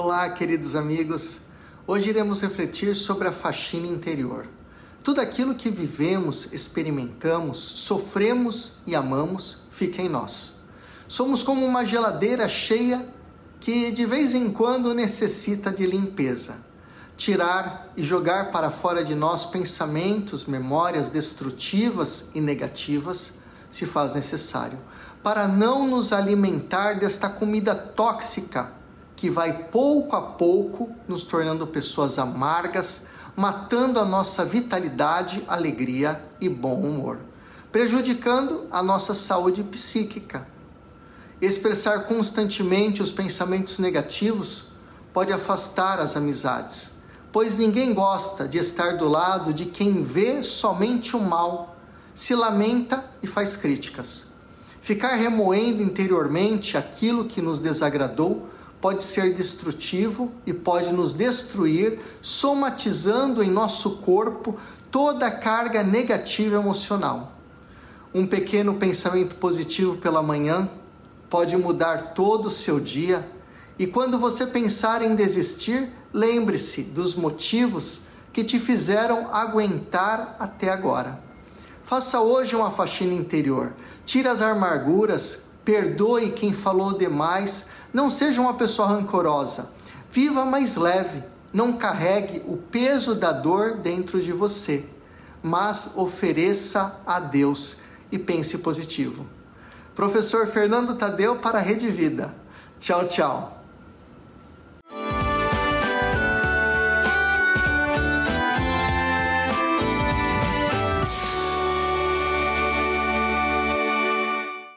Olá, queridos amigos. Hoje iremos refletir sobre a faxina interior. Tudo aquilo que vivemos, experimentamos, sofremos e amamos fica em nós. Somos como uma geladeira cheia que de vez em quando necessita de limpeza. Tirar e jogar para fora de nós pensamentos, memórias destrutivas e negativas se faz necessário, para não nos alimentar desta comida tóxica que vai pouco a pouco nos tornando pessoas amargas, matando a nossa vitalidade, alegria e bom humor, prejudicando a nossa saúde psíquica. Expressar constantemente os pensamentos negativos pode afastar as amizades, pois ninguém gosta de estar do lado de quem vê somente o mal, se lamenta e faz críticas. Ficar remoendo interiormente aquilo que nos desagradou pode ser destrutivo e pode nos destruir, somatizando em nosso corpo toda a carga negativa emocional. Um pequeno pensamento positivo pela manhã pode mudar todo o seu dia. E quando você pensar em desistir, lembre-se dos motivos que te fizeram aguentar até agora. Faça hoje uma faxina interior. Tire as amarguras, perdoe quem falou demais, não seja uma pessoa rancorosa. Viva mais leve. Não carregue o peso da dor dentro de você, mas ofereça a Deus e pense positivo. Professor Fernando Tadeu para a Rede Vida. Tchau, tchau.